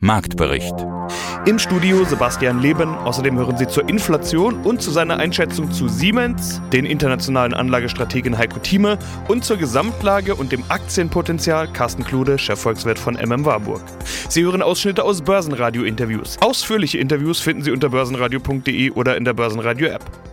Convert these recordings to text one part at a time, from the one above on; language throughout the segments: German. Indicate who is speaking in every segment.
Speaker 1: Marktbericht.
Speaker 2: Im Studio Sebastian Leben. Außerdem hören Sie zur Inflation und zu seiner Einschätzung zu Siemens, den internationalen Anlagestrategen Heiko Thieme und zur Gesamtlage und dem Aktienpotenzial Carsten Klude, Chefvolkswirt von MM Warburg. Sie hören Ausschnitte aus Börsenradio-Interviews. Ausführliche Interviews finden Sie unter börsenradio.de oder in der Börsenradio-App.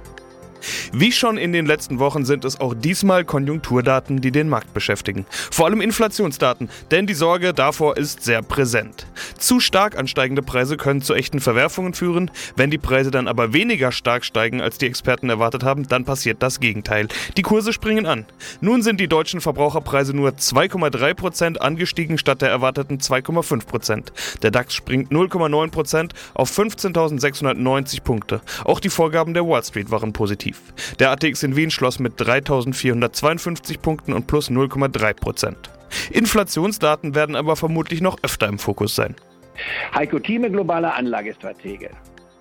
Speaker 2: Wie schon in den letzten Wochen sind es auch diesmal Konjunkturdaten, die den Markt beschäftigen. Vor allem Inflationsdaten, denn die Sorge davor ist sehr präsent. Zu stark ansteigende Preise können zu echten Verwerfungen führen. Wenn die Preise dann aber weniger stark steigen, als die Experten erwartet haben, dann passiert das Gegenteil. Die Kurse springen an. Nun sind die deutschen Verbraucherpreise nur 2,3% angestiegen statt der erwarteten 2,5%. Der DAX springt 0,9% auf 15.690 Punkte. Auch die Vorgaben der Wall Street waren positiv. Der ATX in Wien schloss mit 3.452 Punkten und plus 0,3% Inflationsdaten werden aber vermutlich noch öfter im Fokus sein.
Speaker 3: Heiko Thieme, globaler Anlagestratege.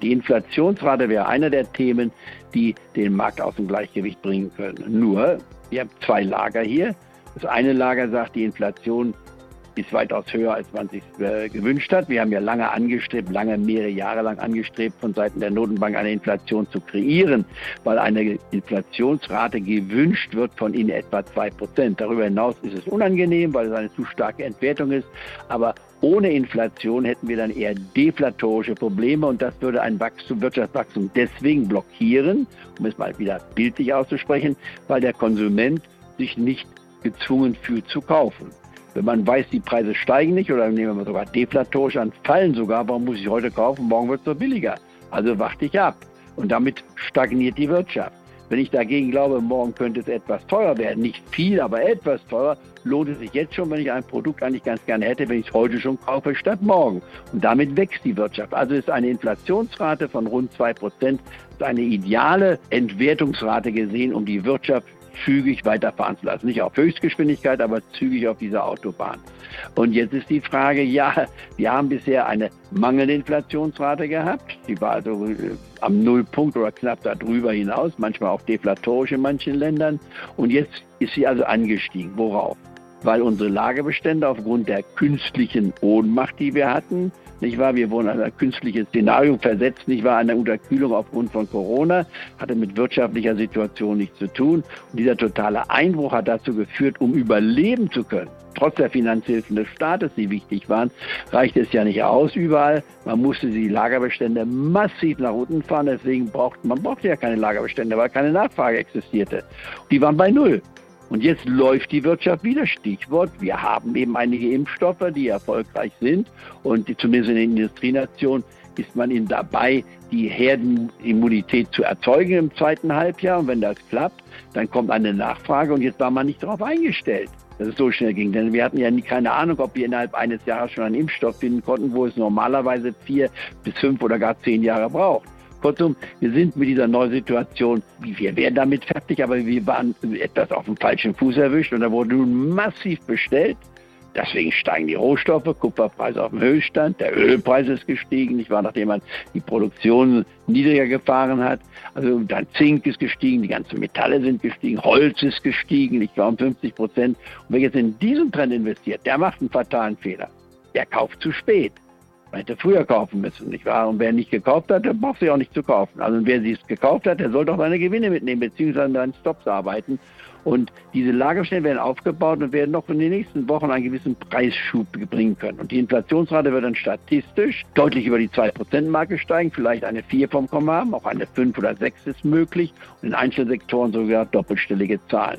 Speaker 3: Die Inflationsrate wäre einer der Themen, die den Markt aus dem Gleichgewicht bringen können. Nur, wir haben zwei Lager hier. Das eine Lager sagt, die Inflation ist weitaus höher, als man sich äh, gewünscht hat. Wir haben ja lange angestrebt, lange, mehrere Jahre lang angestrebt, von Seiten der Notenbank eine Inflation zu kreieren, weil eine Inflationsrate gewünscht wird von in etwa zwei Prozent. Darüber hinaus ist es unangenehm, weil es eine zu starke Entwertung ist. Aber ohne Inflation hätten wir dann eher deflatorische Probleme und das würde ein Wachstum, Wirtschaftswachstum deswegen blockieren, um es mal wieder bildlich auszusprechen, weil der Konsument sich nicht gezwungen fühlt zu kaufen. Wenn man weiß, die Preise steigen nicht oder nehmen wir sogar deflatorisch an, fallen sogar, warum muss ich heute kaufen, morgen wird es doch billiger. Also warte ich ab. Und damit stagniert die Wirtschaft. Wenn ich dagegen glaube, morgen könnte es etwas teurer werden, nicht viel, aber etwas teurer, lohnt es sich jetzt schon, wenn ich ein Produkt eigentlich ganz gerne hätte, wenn ich es heute schon kaufe, statt morgen. Und damit wächst die Wirtschaft. Also ist eine Inflationsrate von rund 2% eine ideale Entwertungsrate gesehen, um die Wirtschaft zügig weiterfahren zu lassen. Nicht auf Höchstgeschwindigkeit, aber zügig auf dieser Autobahn. Und jetzt ist die Frage, ja, wir haben bisher eine mangelnde Inflationsrate gehabt. Die war also äh, am Nullpunkt oder knapp darüber hinaus, manchmal auch deflatorisch in manchen Ländern. Und jetzt ist sie also angestiegen. Worauf? Weil unsere Lagerbestände aufgrund der künstlichen Ohnmacht, die wir hatten, nicht wahr? Wir wurden in ein künstliches Szenario versetzt, nicht wahr? Eine Unterkühlung aufgrund von Corona hatte mit wirtschaftlicher Situation nichts zu tun. Und dieser totale Einbruch hat dazu geführt, um überleben zu können, trotz der Finanzhilfen des Staates, die wichtig waren, reicht es ja nicht aus überall. Man musste die Lagerbestände massiv nach unten fahren. Deswegen braucht man brauchte ja keine Lagerbestände, weil keine Nachfrage existierte. Die waren bei Null. Und jetzt läuft die Wirtschaft wieder. Stichwort, wir haben eben einige Impfstoffe, die erfolgreich sind. Und die, zumindest in den Industrienationen ist man eben dabei, die Herdenimmunität zu erzeugen im zweiten Halbjahr. Und wenn das klappt, dann kommt eine Nachfrage. Und jetzt war man nicht darauf eingestellt dass es so schnell ging. Denn wir hatten ja nie, keine Ahnung, ob wir innerhalb eines Jahres schon einen Impfstoff finden konnten, wo es normalerweise vier bis fünf oder gar zehn Jahre braucht. Kurzum, wir sind mit dieser neuen Situation, wir wären damit fertig, aber wir waren etwas auf dem falschen Fuß erwischt und da wurde nun massiv bestellt. Deswegen steigen die Rohstoffe, Kupferpreis auf dem Höchststand, der Ölpreis ist gestiegen, nicht wahr, nachdem man die Produktion niedriger gefahren hat. Also dann Zink ist gestiegen, die ganzen Metalle sind gestiegen, Holz ist gestiegen, ich glaube um 50 Prozent. Und wer jetzt in diesen Trend investiert, der macht einen fatalen Fehler. Der kauft zu spät. Man hätte früher kaufen müssen, nicht wahr? Und wer nicht gekauft hat, der braucht sie auch nicht zu kaufen. Also wer sie es gekauft hat, der sollte auch seine Gewinne mitnehmen, beziehungsweise an Stops arbeiten. Und diese Lagerstellen werden aufgebaut und werden noch in den nächsten Wochen einen gewissen Preisschub bringen können. Und die Inflationsrate wird dann statistisch deutlich über die 2%-Marke steigen, vielleicht eine 4 vom Komma haben, auch eine 5 oder 6 ist möglich und in Einzelsektoren sogar doppelstellige Zahlen.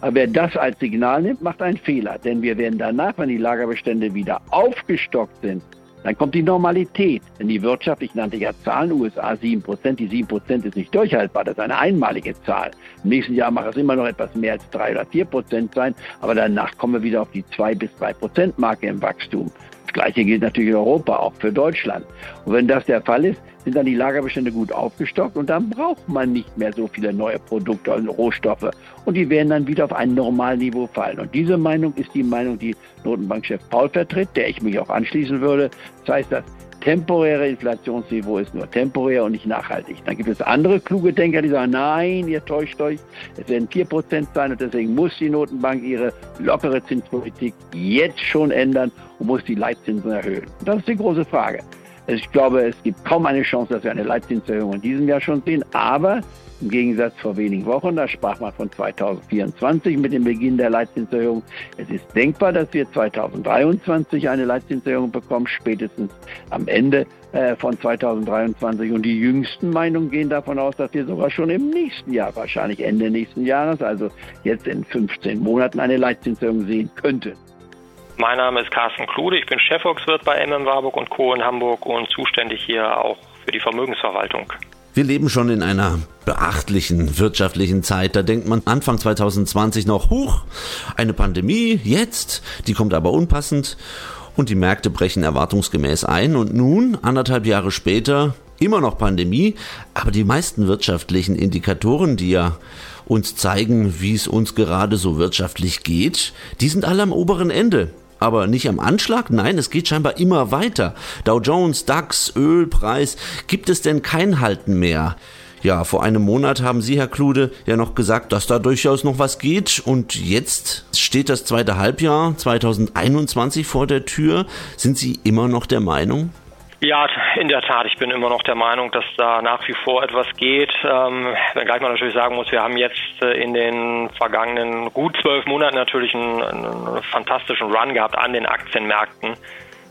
Speaker 3: Aber wer das als Signal nimmt, macht einen Fehler, denn wir werden danach, wenn die Lagerbestände wieder aufgestockt sind, dann kommt die Normalität. Denn die Wirtschaft, ich nannte ja Zahlen, USA 7%, die 7% ist nicht durchhaltbar, das ist eine einmalige Zahl. Im nächsten Jahr mag es immer noch etwas mehr als 3 oder 4% sein, aber danach kommen wir wieder auf die 2 bis 3% Marke im Wachstum. Gleiche gilt natürlich in Europa, auch für Deutschland. Und wenn das der Fall ist, sind dann die Lagerbestände gut aufgestockt und dann braucht man nicht mehr so viele neue Produkte und Rohstoffe. Und die werden dann wieder auf ein Normalniveau fallen. Und diese Meinung ist die Meinung, die Notenbankchef Paul vertritt, der ich mich auch anschließen würde. Das heißt, das temporäre Inflationsniveau ist nur temporär und nicht nachhaltig. Dann gibt es andere kluge Denker, die sagen, nein, ihr täuscht euch, es werden 4% sein und deswegen muss die Notenbank ihre lockere Zinspolitik jetzt schon ändern und muss die Leitzinsen erhöhen. Das ist die große Frage. Ich glaube, es gibt kaum eine Chance, dass wir eine Leitzinserhöhung in diesem Jahr schon sehen. Aber im Gegensatz vor wenigen Wochen, da sprach man von 2024 mit dem Beginn der Leitzinserhöhung. Es ist denkbar, dass wir 2023 eine Leitzinserhöhung bekommen, spätestens am Ende äh, von 2023. Und die jüngsten Meinungen gehen davon aus, dass wir sogar schon im nächsten Jahr, wahrscheinlich Ende nächsten Jahres, also jetzt in 15 Monaten, eine Leitzinserhöhung sehen könnten.
Speaker 4: Mein Name ist Carsten Klude, ich bin Chefvolkswirt bei MM Warburg und Co. in Hamburg und zuständig hier auch für die Vermögensverwaltung.
Speaker 5: Wir leben schon in einer beachtlichen wirtschaftlichen Zeit. Da denkt man Anfang 2020 noch, huch, eine Pandemie, jetzt, die kommt aber unpassend und die Märkte brechen erwartungsgemäß ein. Und nun, anderthalb Jahre später, immer noch Pandemie, aber die meisten wirtschaftlichen Indikatoren, die ja uns zeigen, wie es uns gerade so wirtschaftlich geht, die sind alle am oberen Ende aber nicht am Anschlag? Nein, es geht scheinbar immer weiter. Dow Jones, DAX, Ölpreis, gibt es denn kein Halten mehr? Ja, vor einem Monat haben Sie, Herr Klude, ja noch gesagt, dass da durchaus noch was geht. Und jetzt steht das zweite Halbjahr 2021 vor der Tür. Sind Sie immer noch der Meinung?
Speaker 4: Ja, in der Tat. Ich bin immer noch der Meinung, dass da nach wie vor etwas geht. Ähm, wenngleich man natürlich sagen muss, wir haben jetzt äh, in den vergangenen gut zwölf Monaten natürlich einen, einen fantastischen Run gehabt an den Aktienmärkten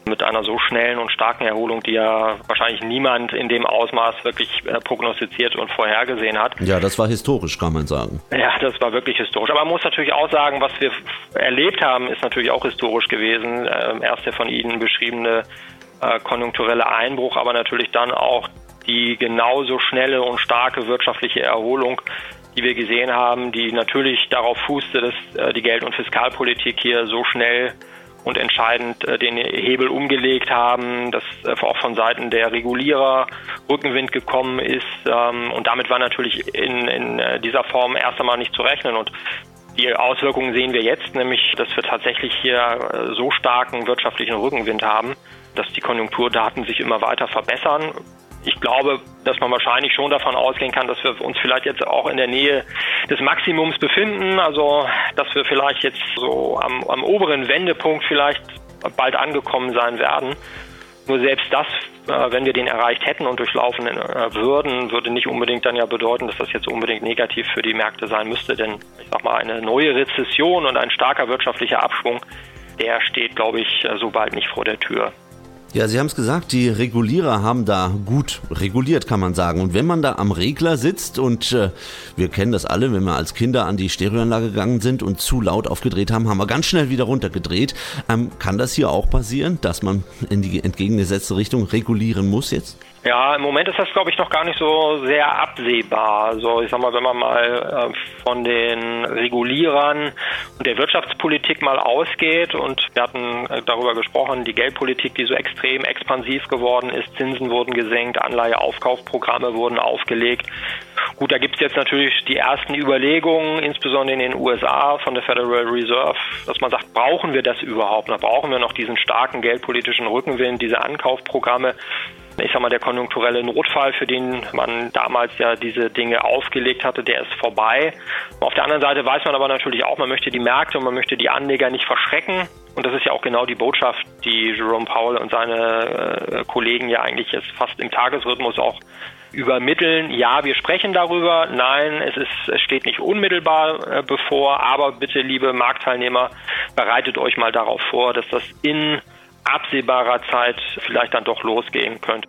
Speaker 4: mit einer so schnellen und starken Erholung, die ja wahrscheinlich niemand in dem Ausmaß wirklich äh, prognostiziert und vorhergesehen hat.
Speaker 5: Ja, das war historisch, kann man sagen.
Speaker 4: Ja, das war wirklich historisch. Aber man muss natürlich auch sagen, was wir erlebt haben, ist natürlich auch historisch gewesen. Ähm, erst der von Ihnen beschriebene äh, konjunkturelle Einbruch, aber natürlich dann auch die genauso schnelle und starke wirtschaftliche Erholung, die wir gesehen haben, die natürlich darauf fußte, dass äh, die Geld- und Fiskalpolitik hier so schnell und entscheidend äh, den Hebel umgelegt haben, dass auch von Seiten der Regulierer Rückenwind gekommen ist. Ähm, und damit war natürlich in, in dieser Form erst einmal nicht zu rechnen. Und die Auswirkungen sehen wir jetzt, nämlich, dass wir tatsächlich hier so starken wirtschaftlichen Rückenwind haben, dass die Konjunkturdaten sich immer weiter verbessern. Ich glaube, dass man wahrscheinlich schon davon ausgehen kann, dass wir uns vielleicht jetzt auch in der Nähe des Maximums befinden. Also, dass wir vielleicht jetzt so am, am oberen Wendepunkt vielleicht bald angekommen sein werden. Nur selbst das, äh, wenn wir den erreicht hätten und durchlaufen äh, würden, würde nicht unbedingt dann ja bedeuten, dass das jetzt unbedingt negativ für die Märkte sein müsste. Denn ich sag mal, eine neue Rezession und ein starker wirtschaftlicher Abschwung, der steht, glaube ich, so bald nicht vor der Tür.
Speaker 5: Ja, Sie haben es gesagt, die Regulierer haben da gut reguliert, kann man sagen. Und wenn man da am Regler sitzt und äh, wir kennen das alle, wenn wir als Kinder an die Stereoanlage gegangen sind und zu laut aufgedreht haben, haben wir ganz schnell wieder runtergedreht. Ähm, kann das hier auch passieren, dass man in die entgegengesetzte Richtung regulieren muss jetzt?
Speaker 4: Ja, im Moment ist das, glaube ich, noch gar nicht so sehr absehbar. Also ich sag mal, wenn man mal äh, von den Regulierern und der Wirtschaftspolitik mal ausgeht und wir hatten äh, darüber gesprochen, die Geldpolitik, die so extrem expansiv geworden ist, Zinsen wurden gesenkt, Anleiheaufkaufprogramme wurden aufgelegt. Gut, da gibt es jetzt natürlich die ersten Überlegungen, insbesondere in den USA von der Federal Reserve, dass man sagt, brauchen wir das überhaupt? Da brauchen wir noch diesen starken geldpolitischen Rückenwind, diese Ankaufprogramme ich sag mal, der konjunkturelle Notfall, für den man damals ja diese Dinge aufgelegt hatte, der ist vorbei. Auf der anderen Seite weiß man aber natürlich auch, man möchte die Märkte und man möchte die Anleger nicht verschrecken. Und das ist ja auch genau die Botschaft, die Jerome Powell und seine äh, Kollegen ja eigentlich jetzt fast im Tagesrhythmus auch übermitteln. Ja, wir sprechen darüber. Nein, es ist, es steht nicht unmittelbar äh, bevor. Aber bitte, liebe Marktteilnehmer, bereitet euch mal darauf vor, dass das in absehbarer Zeit vielleicht dann doch losgehen könnte.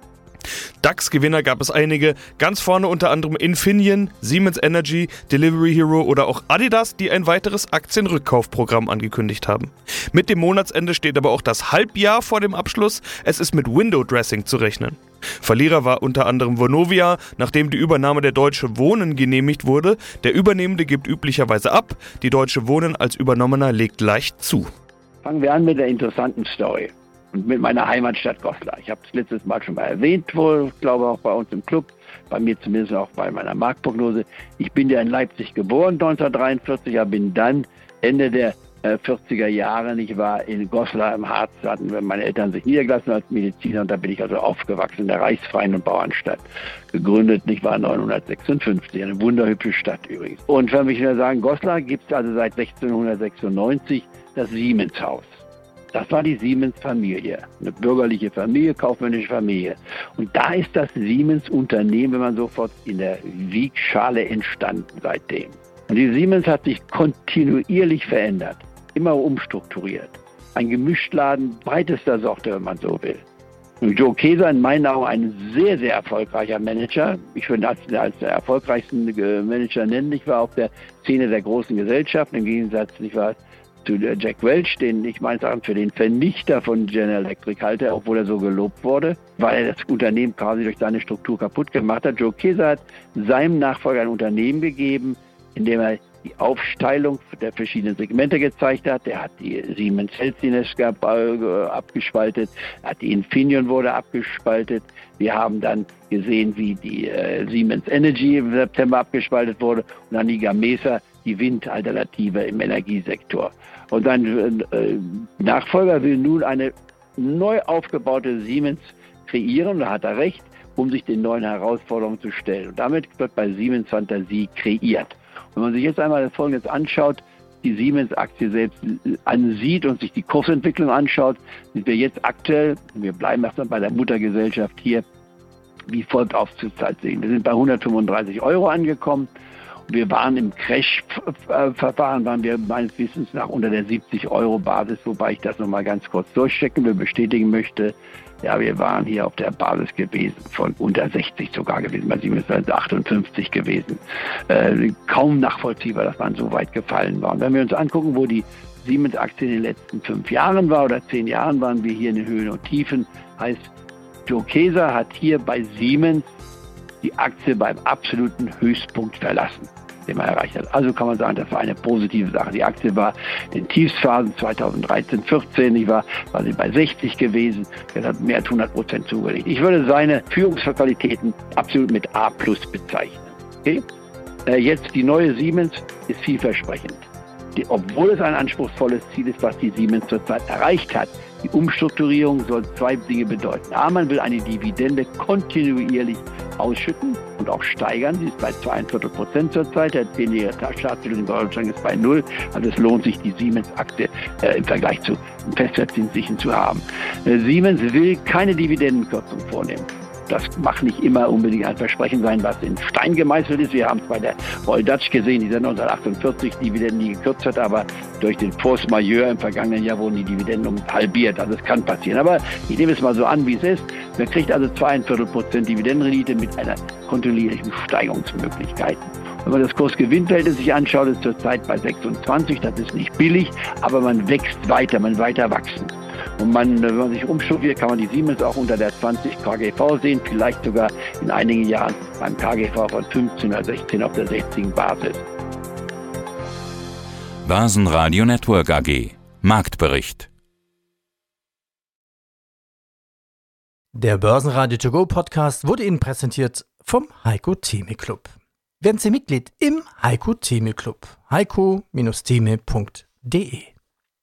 Speaker 2: DAX-Gewinner gab es einige, ganz vorne unter anderem Infineon, Siemens Energy, Delivery Hero oder auch Adidas, die ein weiteres Aktienrückkaufprogramm angekündigt haben. Mit dem Monatsende steht aber auch das Halbjahr vor dem Abschluss. Es ist mit Window Dressing zu rechnen. Verlierer war unter anderem Vonovia, nachdem die Übernahme der Deutsche Wohnen genehmigt wurde. Der Übernehmende gibt üblicherweise ab, die Deutsche Wohnen als Übernommener legt leicht zu.
Speaker 3: Fangen wir an mit der interessanten Story. Und mit meiner Heimatstadt Goslar. Ich habe es letztes Mal schon mal erwähnt, wohl, glaube auch bei uns im Club, bei mir zumindest auch bei meiner Marktprognose. Ich bin ja in Leipzig geboren 1943, aber bin dann Ende der 40er äh, Jahren. Ich war in Goslar im Harz, hatten meine Eltern sich niedergelassen als Mediziner und da bin ich also aufgewachsen in der Reichsfreien und Bauernstadt. Gegründet, ich war 1956, eine wunderhübsche Stadt übrigens. Und wenn nur sagen, Goslar gibt es also seit 1696 das Siemenshaus. Das war die Siemens-Familie, eine bürgerliche Familie, kaufmännische Familie. Und da ist das Siemens-Unternehmen, wenn man sofort in der Wiegschale entstanden seitdem. Und die Siemens hat sich kontinuierlich verändert, immer umstrukturiert. Ein Gemischtladen breitester Sorte, wenn man so will. Und Joe Keser in meinen Augen ein sehr, sehr erfolgreicher Manager. Ich würde ihn als, als der erfolgreichsten Manager nennen. Ich war auf der Szene der großen Gesellschaften, im Gegensatz ich war zu Jack Welch, den ich meines Erachtens für den Vernichter von General Electric halte, obwohl er so gelobt wurde, weil er das Unternehmen quasi durch seine Struktur kaputt gemacht hat. Joe Keser hat seinem Nachfolger ein Unternehmen gegeben, indem er die Aufsteilung der verschiedenen Segmente gezeigt hat. Er hat die Siemens Healthiness äh, abgespaltet, hat die Infineon wurde abgespaltet. Wir haben dann gesehen, wie die äh, Siemens Energy im September abgespaltet wurde und dann die Gamesa, die Windalternative im Energiesektor. Und sein äh, Nachfolger will nun eine neu aufgebaute Siemens kreieren, da hat er recht, um sich den neuen Herausforderungen zu stellen. Und damit wird bei Siemens Fantasie kreiert. Wenn man sich jetzt einmal Folgendes anschaut, die Siemens-Aktie selbst ansieht und sich die Kursentwicklung anschaut, sind wir jetzt aktuell, wir bleiben erstmal bei der Muttergesellschaft hier, wie folgt aufzusehen. Wir sind bei 135 Euro angekommen. Wir waren im Crash-Verfahren, waren wir meines Wissens nach unter der 70 Euro Basis, wobei ich das nochmal ganz kurz durchchecken will, bestätigen möchte. Ja, wir waren hier auf der Basis gewesen von unter 60 sogar gewesen, bei Siemens 58 gewesen. Äh, kaum nachvollziehbar, dass man so weit gefallen war. Und wenn wir uns angucken, wo die Siemens-Aktie in den letzten fünf Jahren war oder zehn Jahren, waren wir hier in den Höhen und Tiefen. Heißt, Joe Keser hat hier bei Siemens die Aktie beim absoluten Höchstpunkt verlassen den man erreicht hat. Also kann man sagen, das war eine positive Sache. Die Aktie war in Tiefsphasen 2013, 14, ich war, war sie bei 60 gewesen. Er hat mehr als 100 Prozent zugelegt. Ich würde seine Führungsqualitäten absolut mit A plus bezeichnen. Okay? Äh, jetzt die neue Siemens ist vielversprechend. Die, obwohl es ein anspruchsvolles Ziel ist, was die Siemens zurzeit erreicht hat, die Umstrukturierung soll zwei Dinge bedeuten. A, man will eine Dividende kontinuierlich ausschütten und auch steigern. Sie ist bei 42 Prozent zurzeit. Der zehnjährige Staatsschulden in Deutschland ist bei null. Also es lohnt sich, die Siemens-Aktie äh, im Vergleich zu Festwertzinssichen zu haben. Äh, Siemens will keine Dividendenkürzung vornehmen. Das mag nicht immer unbedingt ein Versprechen sein, was in Stein gemeißelt ist. Wir haben es bei der Royal Dutch gesehen, die seit 1948 Dividenden nie gekürzt hat, aber durch den Force Majeure im vergangenen Jahr wurden die Dividenden um halbiert. Also es kann passieren. Aber ich nehme es mal so an, wie es ist. Man kriegt also 42 Prozent Dividendenrendite mit einer kontinuierlichen Steigerungsmöglichkeit. Wenn man das Kursgewinnverhältnis sich anschaut, ist zurzeit bei 26. Das ist nicht billig, aber man wächst weiter, man weiter wachsen. Und man, wenn man sich umstrukturiert, kann man die Siemens auch unter der 20 KGV sehen, vielleicht sogar in einigen Jahren beim KGV von 15 oder 16 auf der 60 Basis.
Speaker 1: Börsenradio Network AG Marktbericht
Speaker 6: Der Börsenradio To Go Podcast wurde Ihnen präsentiert vom Heiko Theme Club. Werden Sie Mitglied im Heiko Theme Club. heiko-theme.de